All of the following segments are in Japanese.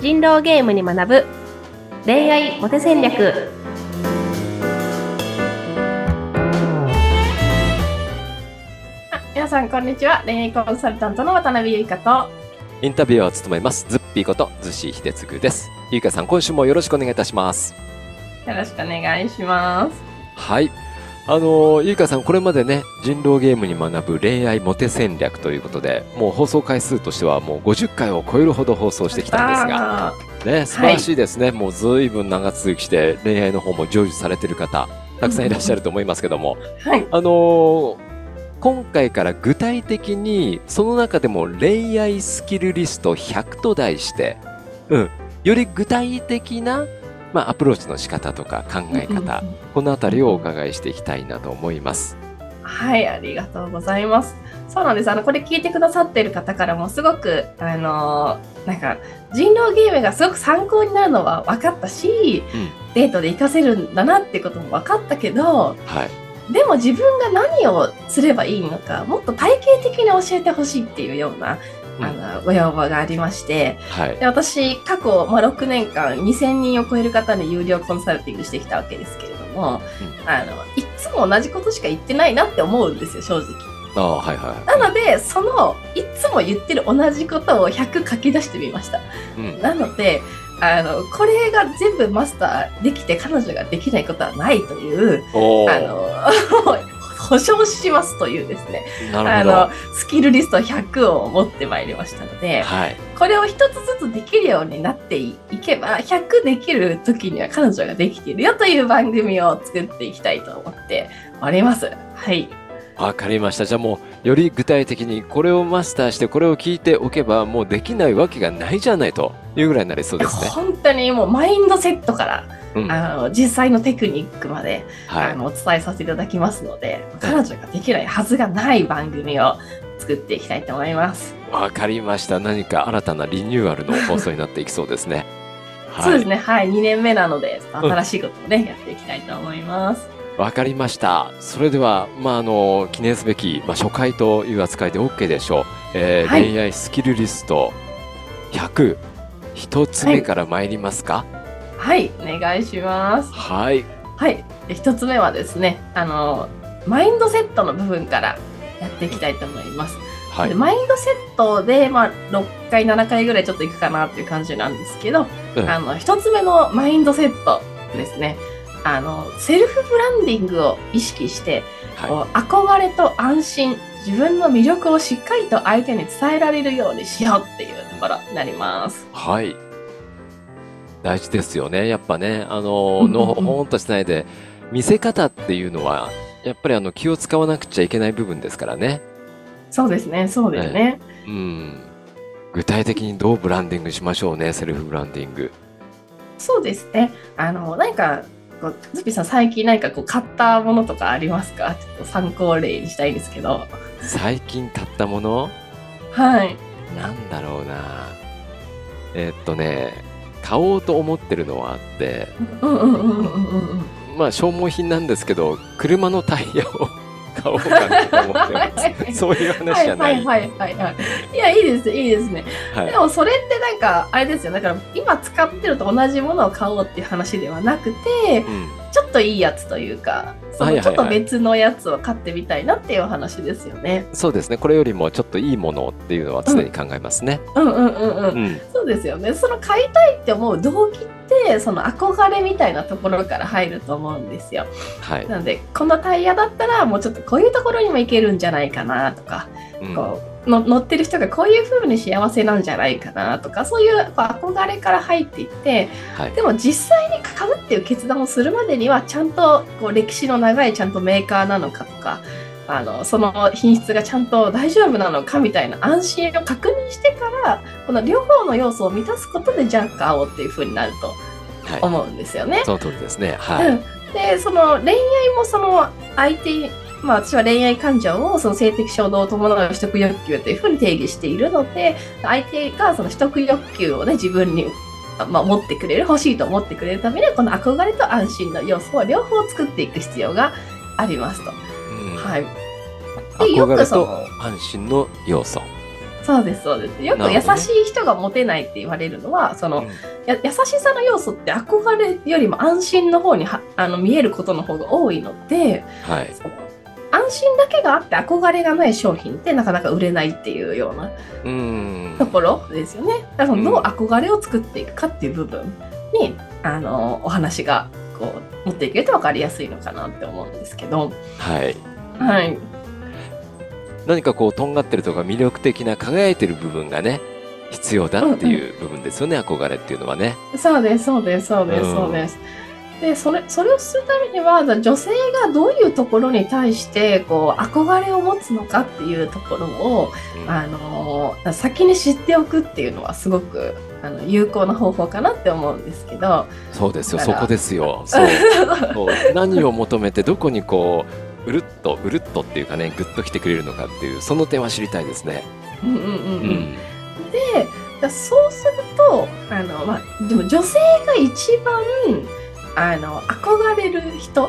人狼ゲームに学ぶ恋愛モテ戦略あ皆さんこんにちは恋愛コンサルタントの渡辺優香とインタビュアーを務めます、ズッピーこと、ズシヒデツグです。ゆいかさん、今週もよろしくお願いいたします。よろしくお願いしますはい。あのーゆいかさん、これまでね、人狼ゲームに学ぶ恋愛モテ戦略ということで、もう放送回数としてはもう50回を超えるほど放送してきたんですが、あね、素晴らしいですね。もう随分長続きして恋愛の方も成就されてる方、たくさんいらっしゃると思いますけども、ーはい。あのー今回から具体的にその中でも恋愛スキルリスト100と題して、うん、より具体的な、まあ、アプローチの仕方とか考え方、このあたりをお伺いしていきたいなと思います。はい、ありがとうございます。そうなんです。あの、これ聞いてくださっている方からもすごく、あのーなんか、人狼ゲームがすごく参考になるのは分かったし、うんデートで活かせるんだなってことも分かったけど、はい。でも自分が何をすればいいのか、もっと体系的に教えてほしいっていうような、うんあの、ご要望がありまして、はい。で私、過去、まあ、6年間2000人を超える方に有料コンサルティングしてきたわけですけれども、あの、いつも同じことしか言ってないなって思うんですよ、正直。ああ、はいはい。なので、その、いつも言ってる同じことを100書き出してみました。うん。なので、あの、これが全部マスターできて彼女ができないことはないという、あの、保証しますというですね、あなるほど。の、スキルリスト100を持ってまいりましたので、はい。これを一つずつできるようになっていけば、100できる時には彼女ができているよという番組を作っていきたいと思っております。はい。わかりました。じゃあもう、より具体的にこれをマスターして、これを聞いておけば、もうできないわけがないじゃないというぐらいになりそうですね。本当にもうマインドセットから、うん。あの実際のテクニックまで、はい。あのお伝えさせていただきますので、彼女ができないはずがない番組を作っていきたいと思います。わかりました。何か新たなリニューアルの放送になっていきそうですね。はい。そうですね。はい。2年目なので、新しいことをね、やっていきたいと思います。わかりました。それでは、まあ、あの、記念すべき、まあ、初回という扱いで OK でしょう。えーはい恋愛スキルリスト100、一つ目から参りますか？はい。お願いします。はい。はい。で一つ目はですね、あの、マインドセットの部分からやっていきたいと思います。はい。でマインドセットで、まあ、6回、7回ぐらいちょっといくかなっていう感じなんですけど、うんあの、一つ目のマインドセットですね。あの、セルフブランディングを意識して、はこう憧れと安心、自分の魅力をしっかりと相手に伝えられるようにしようっていうところになります。い。はい。大事ですよね。やっぱね、あの、のほほんとしないで、見せ方っていうのは、やっぱりあの、気を使わなくちゃいけない部分ですからね。そうですね、そうですね。うん。具体的にどうブランディングしましょうね、セルフブランディング。そうですね。あの、何か、ズッピーさん最近何かこう買ったものとかありますか？ちょっと参考例にしたいんですけど。最近買ったもの？はい。なんだろうな。えーっとね、買おうと思ってるのはあって。まあ消耗品なんですけど、車のタイヤを買おうかなと思ってます。そういう話じゃない。はいはいはいはい。いや、いいです、いいですね。はいでもそれってなんか、あれですよ。だから今使ってると同じものを買おうっていう話ではなくて、うんちょっといいやつというか、そはいはいはいのちょっと別のやつを買ってみたいなっていう話ですよね。そうですね。これよりもちょっといいものっていうのは常に考えますね。うんうんうんうん。うん。そうですよね。その買いたいって思う動機って、その憧れみたいなところから入ると思うんですよ。はい。なので、このタイヤだったらもうちょっとこういうところにも行けるんじゃないかなとか、うんこうの乗ってる人がこういう風に幸せなんじゃないかなとか、そういう憧れから入っていって、はい。でも実際に買うっていう決断をするまでには、ちゃんとこう歴史の長いちゃんとメーカーなのかとか、あのその品質がちゃんと大丈夫なのかみたいな安心を確認してから、この両方の要素を満たすことで、じゃあ買おうっていう風になるとはい。思うんですよね。その通りですね。はい。うん、でその恋愛もその相手まあ私は恋愛感情をその性的衝動を伴う取得欲求というふうに定義しているので相手がその取得欲求をね自分に、まあ、持ってくれる欲しいと思ってくれるためにはこの憧れと安心の要素を両方作っていく必要がありますと。うんはい、でよ憧れくそのと安心の要素。そうですそうですよく優しい人がモテないって言われるのはその、うんや優しさの要素って憧れよりも安心の方にはあの見えることの方が多いのではい。安心だけがあって憧れがない商品ってなかなか売れないっていうようなうんと。ころですよね。だからうんどう憧れを作っていくかっていう部分に、あのお話がこう持っていけると分かりやすいのかなって思うんですけど、はい。はい、何かこう、とんがってるとか魅力的な輝いてる部分がね、必要だっていう部分ですよね、憧れっていうのはね。そうですそうですそうです、うんそうです。でそれそれをするためには女性がどういうところに対してこう憧れを持つのかっていうところを、うんあの先に知っておくっていうのはすごくあの有効な方法かなって思うんですけど。そうですよ、そこですよ。そう 何を求めて、どこにこう、うるっと、うるっとっていうかね、ぐっと来てくれるのかっていう、その点は知りたいですね。ううんうんうんうんん。でだそうするとあの、まあ、でも女性が一番あの憧れる人っ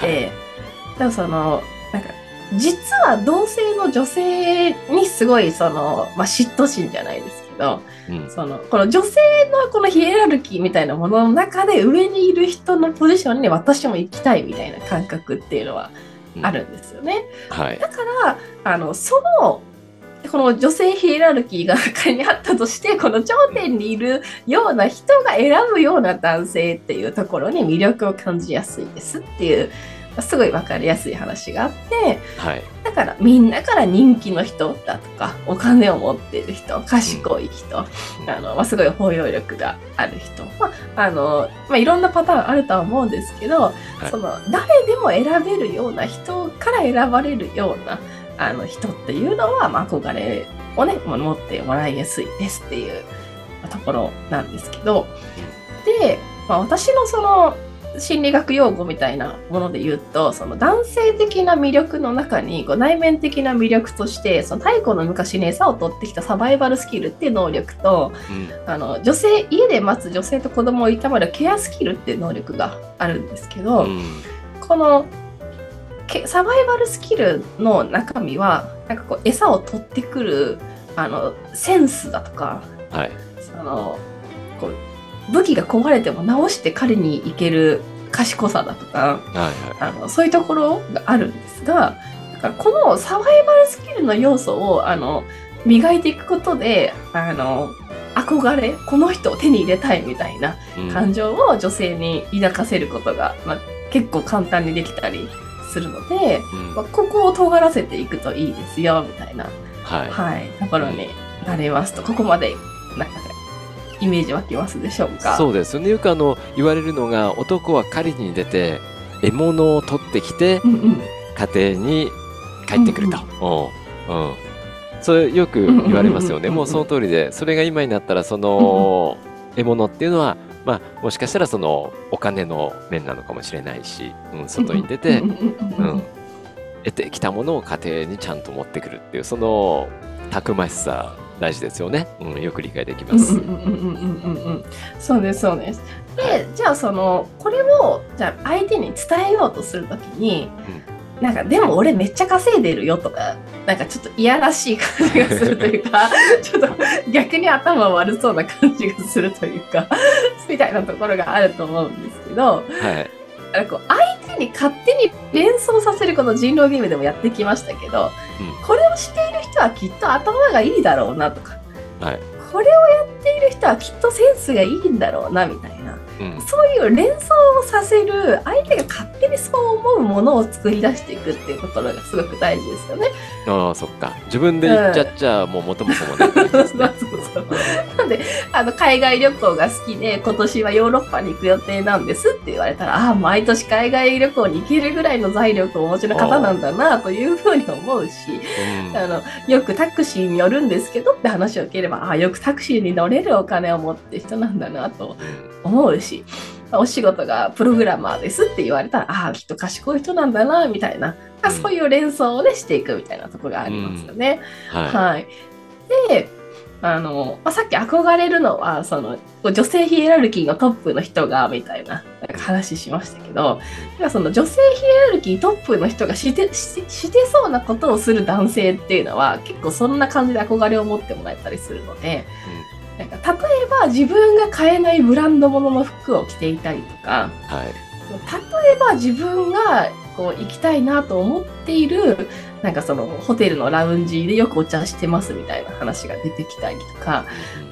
て、はい。だからそのなんか実は同性の女性にすごいその、まあ、嫉妬心じゃないですけどうん。そのこの女性のこのヒエラルキーみたいなものの中で上にいる人のポジションに私も行きたいみたいな感覚っていうのはあるんですよね。はい。だからあのそのこの女性ヒエラルキーが仮にあったとしてこの頂点にいるような人が選ぶような男性っていうところに魅力を感じやすいですっていうすごい分かりやすい話があってはい。だからみんなから人気の人だとかお金を持っている人賢い人、あのまあ、すごい包容力がある人、まああのまあ、いろんなパターンあるとは思うんですけど、い。その誰でも選べるような人から選ばれるようなあの人っていうのは、まあ、憧れをねまあ持ってもらいやすいですっていうところなんですけど。で、まあ、私のその心理学用語みたいなもので言うとその男性的な魅力の中にこう内面的な魅力としてその太古の昔に餌を取ってきたサバイバルスキルっていう能力とうん。あの女性家で待つ女性と子供をいたまるケアスキルっていう能力があるんですけど、うん。このけサバイバルスキルの中身はなんかこう餌を取ってくるあのセンスだとかはい。そのこう武器が壊れても直して狩りに行ける賢さだとかはい。はい。あのそういうところがあるんですがだからこのサバイバルスキルの要素をあの磨いていくことであの憧れこの人を手に入れたいみたいなうん感情を女性に抱かせることが、まあ、結構簡単にできたりするので、うんまあ、ここを尖らせていくといいですよみたいな、はい。はい、ところになりますとここまでなんかイメージ湧きますでしょうか？そうですよね。よくあの、言われるのが、男は狩りに出て、獲物を取ってきて、うんうん家庭に帰ってくると。うん。うん。それよく言われますよね。うんうんうんうんもうその通りで、それが今になったら、その、獲物っていうのは、まあ、もしかしたらその、お金の面なのかもしれないし、うん、外に出てうん、うんうんうんうん、得てきたものを家庭にちゃんと持ってくるっていう、その、たくましさ、大事ですよね。うん、よく理解できます。うんうんうんうんうんうんうんそうですそうです。でじゃあそのこれをじゃあ相手に伝えようとするときに、なんかでも俺めっちゃ稼いでるよとかなんかちょっといやらしい感じがするというか ちょっと逆に頭悪そうな感じがするというか みたいなところがあると思うんですけどはい。こう相手に勝手に連想させるこの人狼ゲームでもやってきましたけど、うんこれをして人はきっと頭がいいだろうなとか、はい。これをやっている人はきっとセンスがいいんだろうなみたいなうん。そういう連想をさせる相手が勝手にそう思うものを作り出していくっていうところがすごく大事ですよね。ああ、そっか。自分で言っちゃっちゃ、もう元も子もない なんであの海外旅行が好きで今年はヨーロッパに行く予定なんですって言われたらああ毎年海外旅行に行けるぐらいの財力をお持ちの方なんだなというふうに思うしうんあのよくタクシーに乗るんですけどって話を聞ければああよくタクシーに乗れるお金を持ってる人なんだなと思うしお仕事がプログラマーですって言われたらああきっと賢い人なんだなみたいな、うん。そういう連想をねしていくみたいなところがありますよね。ははい。で、あの、まあ、さっき憧れるのは、その、女性ヒエラルキーのトップの人が、みたいななんか話しましたけど、なんかその女性ヒエラルキートップの人がしてししてそうなことをする男性っていうのは、結構そんな感じで憧れを持ってもらえたりするので、なんか例えば自分が買えないブランド物の服を着ていたりとか、はい。例えば自分がこう行きたいなと思っているなんかそのホテルのラウンジでよくお茶してますみたいな話が出てきたりとか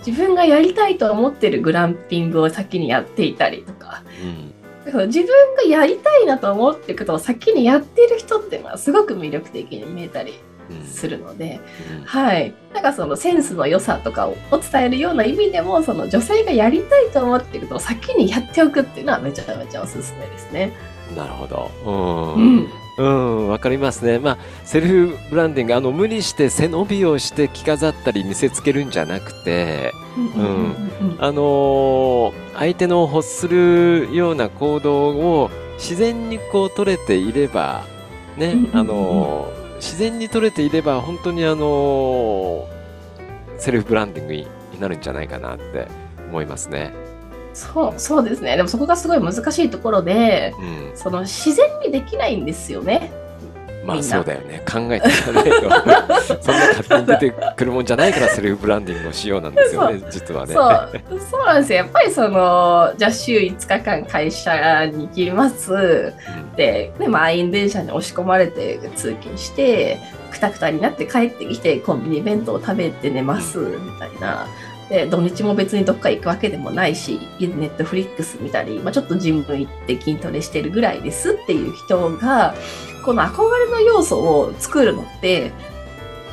自分がやりたいと思ってるグランピングを先にやっていたりとかうん。だから自分がやりたいなと思ってることを先にやってる人っていうのはすごく魅力的に見えたりうん。するので、うんはい。なんかそのセンスの良さとかを伝えるような意味でも、その女性がやりたいと思っていることを先にやっておくっていうのはめちゃめちゃおすすめですね。なるほど。ううん。ん。うん、わかりますね。まあ、セルフブランディング、あの、無理して背伸びをして着飾ったり見せつけるんじゃなくて、うんうんうんあのー相手の欲するような行動を自然にこう取れていれば、ねうんうんう、んあのー自然に取れていれば、本当にあのーセルフブランディングになるんじゃないかなって思いますね。そう、そうですね。でもそこがすごい難しいところで、うん。その自然にできないんですよね。まあそうだよね。考えていかないと。そんな勝手に出てくるもんじゃないからセルフブランディングをしようなんですよね、実はね。そう、そうなんですよ。やっぱりその、じゃあ週5日間会社に行きます。うんで、で満員電車に押し込まれて通勤して、くたくたになって帰ってきて、コンビニ弁当を食べて寝ます、みたいな。で、土日も別にどっか行くわけでもないし、ネットフリックス見たり、まあ、ちょっとジム行って筋トレしてるぐらいですっていう人が、この憧れの要素を作るのって、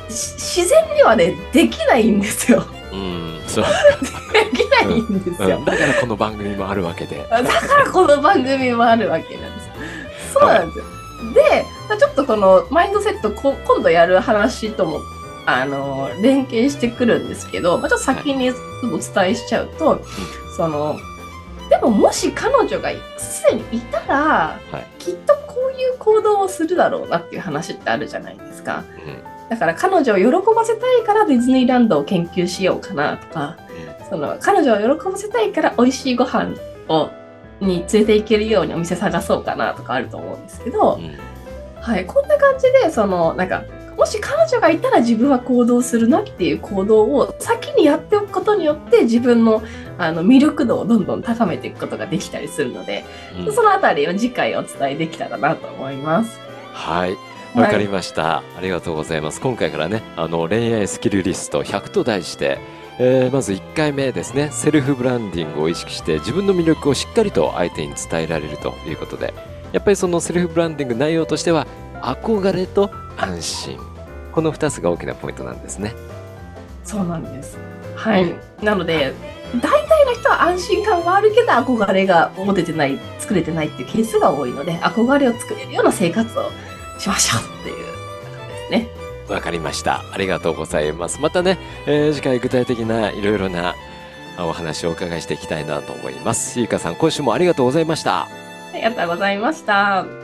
し自然にはね、できないんですよ。うん、そう。できないんですよ。うんだからこの番組もあるわけで。だからこの番組もあるわけなんですよ。そうなんですよ。で、まあちょっとこのマインドセットこ今度やる話ともあの連携してくるんですけど、まあ、ちょっと先にお伝えしちゃうと、そのでももし彼女がすでにいたら、はい。きっとこういう行動をするだろうなっていう話ってあるじゃないですか。うん。だから彼女を喜ばせたいからディズニーランドを研究しようかなとか、その彼女を喜ばせたいから美味しいご飯をに連れて行けるようにお店探そうかなとかあると思うんですけど、うん。はい、こんな感じでそのなんかもし彼女がいたら自分は行動するなっていう行動を先にやっておくことによって自分のあの魅力度をどんどん高めていくことができたりするので、うんそのあたりを次回お伝えできたらなと思います。はい。わかりました、ありがとうございます。今回からね、あの、恋愛スキルリスト100と題して、えーまず1回目ですね、セルフブランディングを意識して自分の魅力をしっかりと相手に伝えられるということで、やっぱりそのセルフブランディング内容としては、憧れと安心。この2つが大きなポイントなんですね。そうなんです。はい。なので、大体の人は安心感はあるけど、憧れが持ててない、作れてないっていうケースが多いので、憧れを作れるような生活をしましょうっていうことですね。わかりました。ありがとうございます。またね、えー次回具体的ないろいろなあお話をお伺いしていきたいなと思います。ゆうかさん、今週もありがとうございました。ありがとうございました。